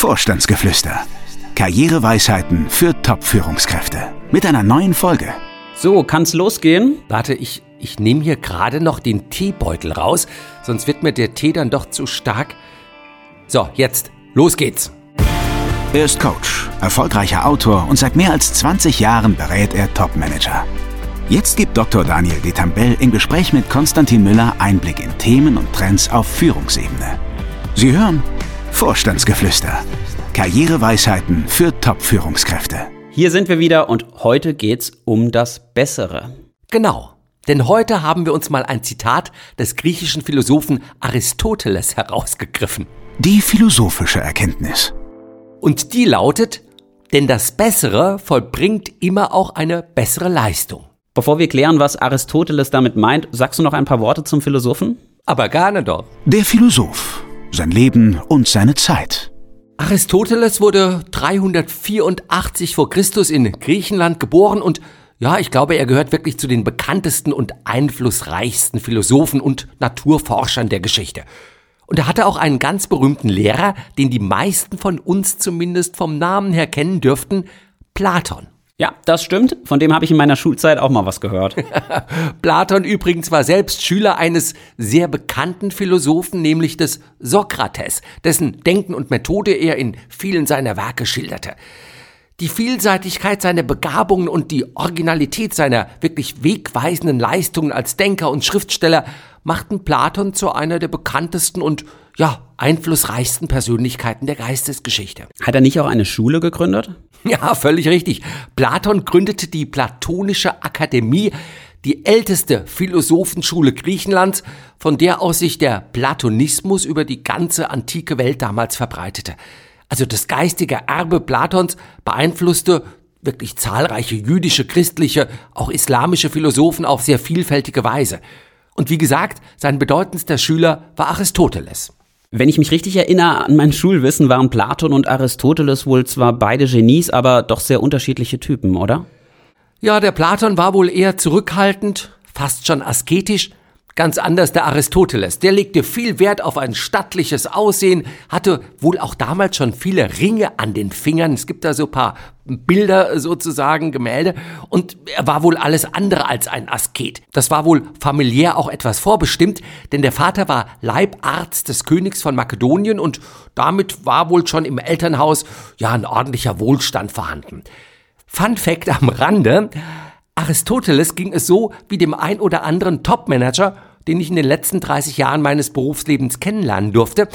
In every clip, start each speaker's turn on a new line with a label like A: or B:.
A: Vorstandsgeflüster. Karriereweisheiten für Top-Führungskräfte. Mit einer neuen Folge.
B: So, kann's losgehen?
C: Warte, ich, ich nehme hier gerade noch den Teebeutel raus, sonst wird mir der Tee dann doch zu stark. So, jetzt, los geht's.
A: Er ist Coach, erfolgreicher Autor und seit mehr als 20 Jahren berät er Top-Manager. Jetzt gibt Dr. Daniel Detambell im Gespräch mit Konstantin Müller Einblick in Themen und Trends auf Führungsebene. Sie hören Vorstandsgeflüster. Karriereweisheiten für Top-Führungskräfte.
B: Hier sind wir wieder und heute geht's um das Bessere.
C: Genau. Denn heute haben wir uns mal ein Zitat des griechischen Philosophen Aristoteles herausgegriffen.
A: Die philosophische Erkenntnis.
C: Und die lautet, denn das Bessere vollbringt immer auch eine bessere Leistung.
B: Bevor wir klären, was Aristoteles damit meint, sagst du noch ein paar Worte zum Philosophen?
C: Aber gerne doch.
A: Der Philosoph. Sein Leben und seine Zeit.
C: Aristoteles wurde 384 vor Christus in Griechenland geboren und ja, ich glaube, er gehört wirklich zu den bekanntesten und einflussreichsten Philosophen und Naturforschern der Geschichte. Und er hatte auch einen ganz berühmten Lehrer, den die meisten von uns zumindest vom Namen her kennen dürften, Platon.
B: Ja, das stimmt. Von dem habe ich in meiner Schulzeit auch mal was gehört.
C: Platon übrigens war selbst Schüler eines sehr bekannten Philosophen, nämlich des Sokrates, dessen Denken und Methode er in vielen seiner Werke schilderte. Die Vielseitigkeit seiner Begabungen und die Originalität seiner wirklich wegweisenden Leistungen als Denker und Schriftsteller machten Platon zu einer der bekanntesten und ja, einflussreichsten Persönlichkeiten der Geistesgeschichte.
B: Hat er nicht auch eine Schule gegründet?
C: Ja, völlig richtig. Platon gründete die Platonische Akademie, die älteste Philosophenschule Griechenlands, von der aus sich der Platonismus über die ganze antike Welt damals verbreitete. Also das geistige Erbe Platons beeinflusste wirklich zahlreiche jüdische, christliche, auch islamische Philosophen auf sehr vielfältige Weise. Und wie gesagt, sein bedeutendster Schüler war Aristoteles.
B: Wenn ich mich richtig erinnere an mein Schulwissen, waren Platon und Aristoteles wohl zwar beide Genies, aber doch sehr unterschiedliche Typen, oder?
C: Ja, der Platon war wohl eher zurückhaltend, fast schon asketisch, Ganz anders der Aristoteles. Der legte viel Wert auf ein stattliches Aussehen, hatte wohl auch damals schon viele Ringe an den Fingern. Es gibt da so paar Bilder sozusagen, Gemälde. Und er war wohl alles andere als ein Asket. Das war wohl familiär auch etwas vorbestimmt, denn der Vater war Leibarzt des Königs von Makedonien und damit war wohl schon im Elternhaus ja ein ordentlicher Wohlstand vorhanden. Fun Fact am Rande. Aristoteles ging es so wie dem ein oder anderen Topmanager, den ich in den letzten 30 Jahren meines Berufslebens kennenlernen durfte.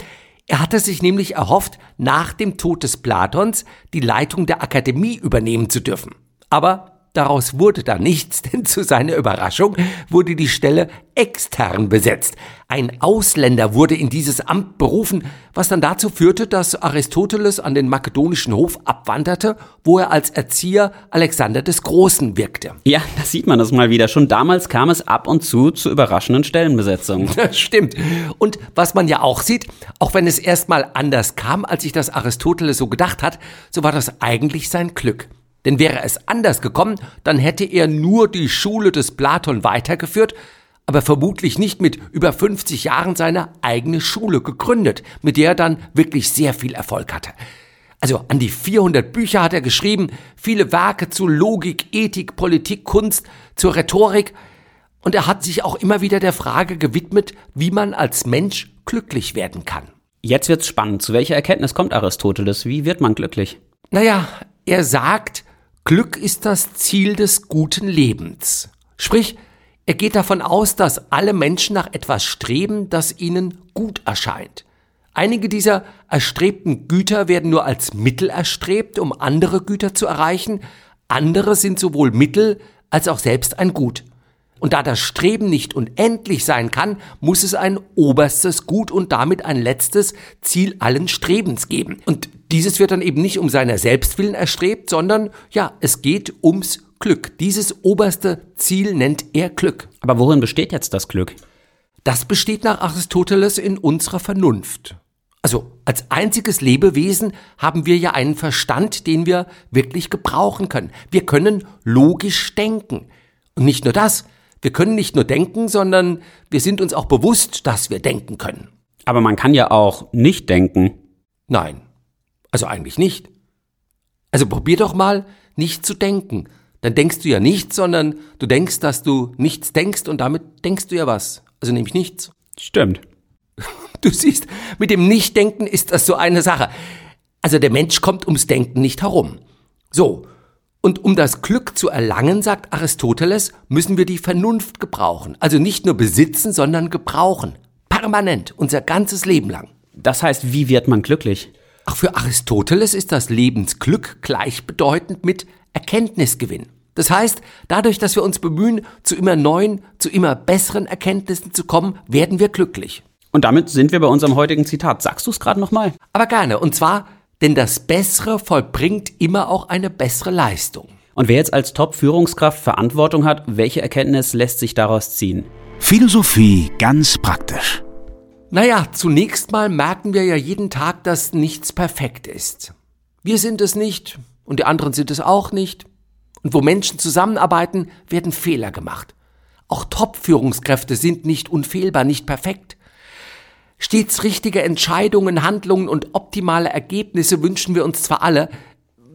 C: Er hatte sich nämlich erhofft, nach dem Tod des Platons die Leitung der Akademie übernehmen zu dürfen. Aber Daraus wurde da nichts, denn zu seiner Überraschung wurde die Stelle extern besetzt. Ein Ausländer wurde in dieses Amt berufen, was dann dazu führte, dass Aristoteles an den makedonischen Hof abwanderte, wo er als Erzieher Alexander des Großen wirkte.
B: Ja, da sieht man das mal wieder. Schon damals kam es ab und zu zu überraschenden Stellenbesetzungen.
C: Das stimmt. Und was man ja auch sieht, auch wenn es erstmal anders kam, als sich das Aristoteles so gedacht hat, so war das eigentlich sein Glück. Denn wäre es anders gekommen, dann hätte er nur die Schule des Platon weitergeführt, aber vermutlich nicht mit über 50 Jahren seine eigene Schule gegründet, mit der er dann wirklich sehr viel Erfolg hatte. Also an die 400 Bücher hat er geschrieben, viele Werke zu Logik, Ethik, Politik, Kunst, zur Rhetorik und er hat sich auch immer wieder der Frage gewidmet, wie man als Mensch glücklich werden kann.
B: Jetzt wird's spannend. Zu welcher Erkenntnis kommt Aristoteles? Wie wird man glücklich?
C: Naja, er sagt, Glück ist das Ziel des guten Lebens. Sprich, er geht davon aus, dass alle Menschen nach etwas streben, das ihnen gut erscheint. Einige dieser erstrebten Güter werden nur als Mittel erstrebt, um andere Güter zu erreichen, andere sind sowohl Mittel als auch selbst ein Gut. Und da das Streben nicht unendlich sein kann, muss es ein oberstes Gut und damit ein letztes Ziel allen Strebens geben. Und dieses wird dann eben nicht um seiner Selbstwillen erstrebt, sondern ja, es geht ums Glück. Dieses oberste Ziel nennt er Glück.
B: Aber worin besteht jetzt das Glück?
C: Das besteht nach Aristoteles in unserer Vernunft. Also als einziges Lebewesen haben wir ja einen Verstand, den wir wirklich gebrauchen können. Wir können logisch denken. Und nicht nur das, wir können nicht nur denken, sondern wir sind uns auch bewusst, dass wir denken können.
B: Aber man kann ja auch nicht denken.
C: Nein, Also eigentlich nicht. Also probier doch mal, nicht zu denken. Dann denkst du ja nichts, sondern du denkst, dass du nichts denkst und damit denkst du ja was. Also nämlich nichts.
B: Stimmt.
C: Du siehst, mit dem Nichtdenken ist das so eine Sache. Also der Mensch kommt ums Denken nicht herum. So. Und um das Glück zu erlangen, sagt Aristoteles, müssen wir die Vernunft gebrauchen. Also nicht nur besitzen, sondern gebrauchen. Permanent, unser ganzes Leben lang.
B: Das heißt, wie wird man glücklich?
C: Auch für Aristoteles ist das Lebensglück gleichbedeutend mit Erkenntnisgewinn. Das heißt, dadurch, dass wir uns bemühen, zu immer neuen, zu immer besseren Erkenntnissen zu kommen, werden wir glücklich.
B: Und damit sind wir bei unserem heutigen Zitat. Sagst du es gerade nochmal?
C: Aber gerne. Und zwar, denn das Bessere vollbringt immer auch eine bessere Leistung.
B: Und wer jetzt als Top-Führungskraft Verantwortung hat, welche Erkenntnis lässt sich daraus ziehen?
A: Philosophie ganz praktisch.
C: Naja, zunächst mal merken wir ja jeden Tag, dass nichts perfekt ist. Wir sind es nicht und die anderen sind es auch nicht. Und wo Menschen zusammenarbeiten, werden Fehler gemacht. Auch Top-Führungskräfte sind nicht unfehlbar, nicht perfekt. Stets richtige Entscheidungen, Handlungen und optimale Ergebnisse wünschen wir uns zwar alle,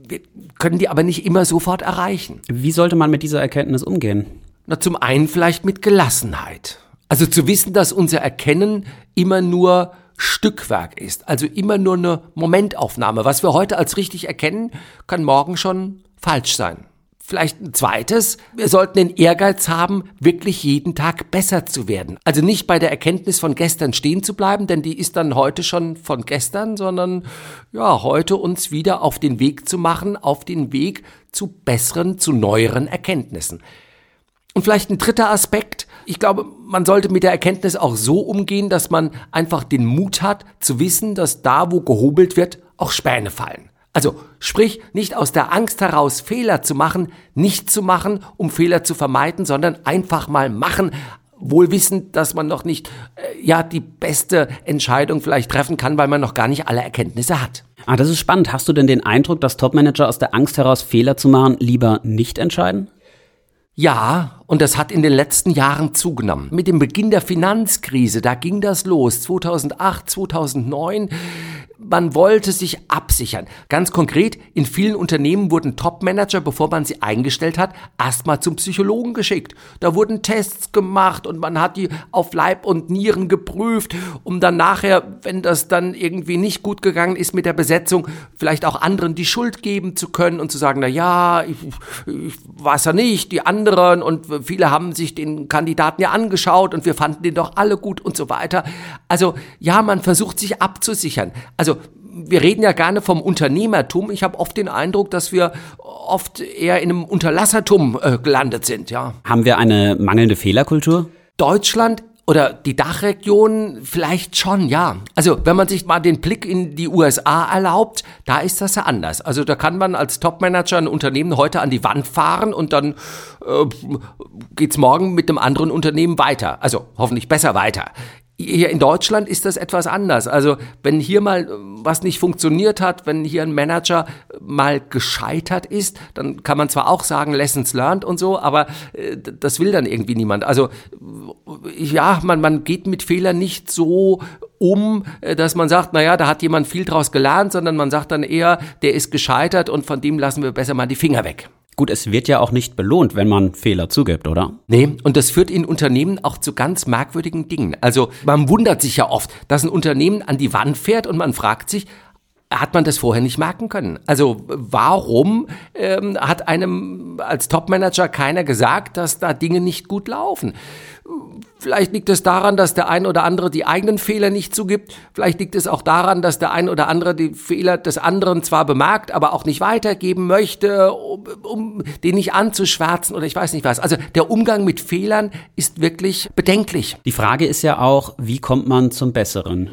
C: wir können die aber nicht immer sofort erreichen.
B: Wie sollte man mit dieser Erkenntnis umgehen?
C: Na, zum einen vielleicht mit Gelassenheit. Also zu wissen, dass unser Erkennen immer nur Stückwerk ist, also immer nur eine Momentaufnahme. Was wir heute als richtig erkennen, kann morgen schon falsch sein. Vielleicht ein zweites, wir sollten den Ehrgeiz haben, wirklich jeden Tag besser zu werden. Also nicht bei der Erkenntnis von gestern stehen zu bleiben, denn die ist dann heute schon von gestern, sondern ja, heute uns wieder auf den Weg zu machen, auf den Weg zu besseren, zu neueren Erkenntnissen. Und vielleicht ein dritter Aspekt. Ich glaube, man sollte mit der Erkenntnis auch so umgehen, dass man einfach den Mut hat, zu wissen, dass da, wo gehobelt wird, auch Späne fallen. Also sprich, nicht aus der Angst heraus Fehler zu machen, nicht zu machen, um Fehler zu vermeiden, sondern einfach mal machen, wohl wissend, dass man noch nicht äh, ja die beste Entscheidung vielleicht treffen kann, weil man noch gar nicht alle Erkenntnisse hat.
B: Ah, das ist spannend. Hast du denn den Eindruck, dass Topmanager aus der Angst heraus Fehler zu machen lieber nicht entscheiden?
C: Ja, und das hat in den letzten Jahren zugenommen. Mit dem Beginn der Finanzkrise, da ging das los, 2008, 2009 man wollte sich absichern. Ganz konkret, in vielen Unternehmen wurden Top-Manager, bevor man sie eingestellt hat, erstmal zum Psychologen geschickt. Da wurden Tests gemacht und man hat die auf Leib und Nieren geprüft, um dann nachher, wenn das dann irgendwie nicht gut gegangen ist mit der Besetzung, vielleicht auch anderen die Schuld geben zu können und zu sagen, na ja, ich, ich weiß ja nicht, die anderen und viele haben sich den Kandidaten ja angeschaut und wir fanden den doch alle gut und so weiter. Also ja, man versucht sich abzusichern. Also wir reden ja gerne vom Unternehmertum. Ich habe oft den Eindruck, dass wir oft eher in einem Unterlassertum äh, gelandet sind, ja.
B: Haben wir eine mangelnde Fehlerkultur?
C: Deutschland oder die Dachregion vielleicht schon, ja. Also wenn man sich mal den Blick in die USA erlaubt, da ist das ja anders. Also da kann man als Topmanager ein Unternehmen heute an die Wand fahren und dann äh, geht's morgen mit einem anderen Unternehmen weiter. Also hoffentlich besser weiter. Hier in Deutschland ist das etwas anders. Also wenn hier mal äh, was nicht funktioniert hat, wenn hier ein Manager äh, mal gescheitert ist, dann kann man zwar auch sagen, Lessons learned und so, aber äh, das will dann irgendwie niemand. Also ja, man, man geht mit Fehlern nicht so um, dass man sagt, naja, da hat jemand viel draus gelernt, sondern man sagt dann eher, der ist gescheitert und von dem lassen wir besser mal die Finger weg.
B: Gut, es wird ja auch nicht belohnt, wenn man Fehler zugibt, oder?
C: Nee, und das führt in Unternehmen auch zu ganz merkwürdigen Dingen. Also man wundert sich ja oft, dass ein Unternehmen an die Wand fährt und man fragt sich, hat man das vorher nicht merken können. Also warum ähm, hat einem als Topmanager keiner gesagt, dass da Dinge nicht gut laufen? Vielleicht liegt es daran, dass der ein oder andere die eigenen Fehler nicht zugibt. Vielleicht liegt es auch daran, dass der ein oder andere die Fehler des anderen zwar bemerkt, aber auch nicht weitergeben möchte, um, um den nicht anzuschwärzen oder ich weiß nicht was. Also der Umgang mit Fehlern ist wirklich bedenklich.
B: Die Frage ist ja auch, wie kommt man zum Besseren?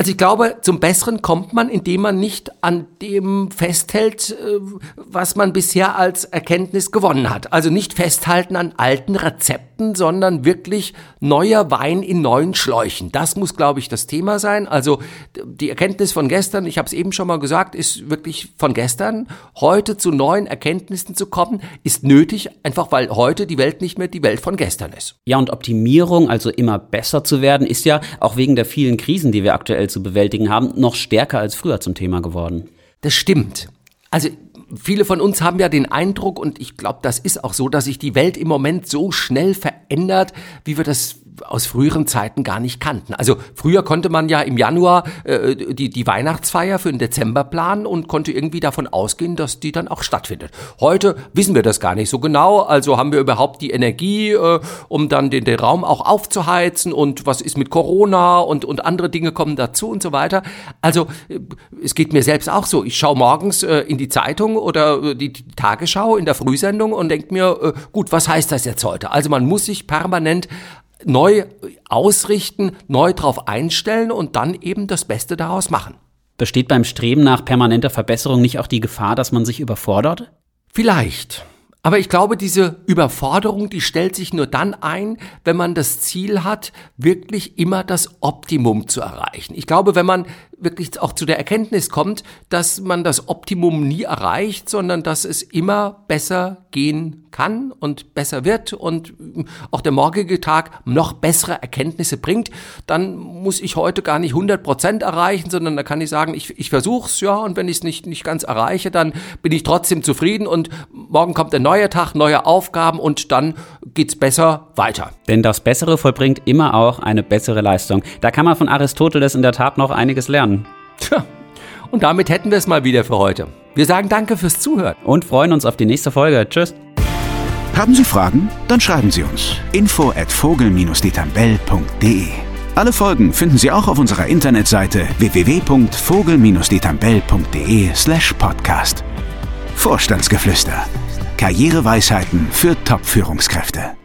C: Also ich glaube, zum Besseren kommt man, indem man nicht an dem festhält, äh, was man bisher als Erkenntnis gewonnen hat. Also nicht festhalten an alten Rezepten, sondern wirklich neuer Wein in neuen Schläuchen. Das muss, glaube ich, das Thema sein. Also die Erkenntnis von gestern, ich habe es eben schon mal gesagt, ist wirklich von gestern. Heute zu neuen Erkenntnissen zu kommen, ist nötig, einfach weil heute die Welt nicht mehr die Welt von gestern ist.
B: Ja, und Optimierung, also immer besser zu werden, ist ja auch wegen der vielen Krisen, die wir aktuell zu bewältigen haben, noch stärker als früher zum Thema geworden.
C: Das stimmt. Also viele von uns haben ja den Eindruck, und ich glaube, das ist auch so, dass sich die Welt im Moment so schnell verändert, wie wir das aus früheren Zeiten gar nicht kannten. Also früher konnte man ja im Januar äh, die, die Weihnachtsfeier für den Dezember planen und konnte irgendwie davon ausgehen, dass die dann auch stattfindet. Heute wissen wir das gar nicht so genau. Also haben wir überhaupt die Energie, äh, um dann den, den Raum auch aufzuheizen und was ist mit Corona und, und andere Dinge kommen dazu und so weiter. Also äh, es geht mir selbst auch so. Ich schaue morgens äh, in die Zeitung oder äh, die, die Tagesschau in der Frühsendung und denke mir, äh, gut, was heißt das jetzt heute? Also man muss sich permanent neu ausrichten, neu drauf einstellen und dann eben das Beste daraus machen.
B: Besteht beim Streben nach permanenter Verbesserung nicht auch die Gefahr, dass man sich überfordert?
C: Vielleicht. Aber ich glaube, diese Überforderung, die stellt sich nur dann ein, wenn man das Ziel hat, wirklich immer das Optimum zu erreichen. Ich glaube, wenn man wirklich auch zu der Erkenntnis kommt, dass man das Optimum nie erreicht, sondern dass es immer besser gehen kann und besser wird und auch der morgige Tag noch bessere Erkenntnisse bringt, dann muss ich heute gar nicht 100 Prozent erreichen, sondern da kann ich sagen, ich, ich versuch's, ja, und wenn ich es nicht, nicht ganz erreiche, dann bin ich trotzdem zufrieden und morgen kommt ein neuer Tag, neue Aufgaben und dann geht's besser weiter.
B: Denn das Bessere vollbringt immer auch eine bessere Leistung. Da kann man von Aristoteles in der Tat noch einiges lernen.
C: Tja, und damit hätten wir es mal wieder für heute. Wir sagen danke fürs Zuhören.
B: Und freuen uns auf die nächste Folge. Tschüss.
A: Haben Sie Fragen? Dann schreiben Sie uns. Info at vogel-detambell.de Alle Folgen finden Sie auch auf unserer Internetseite www.vogel-detambell.de slash podcast. Vorstandsgeflüster. Karriereweisheiten für Top-Führungskräfte.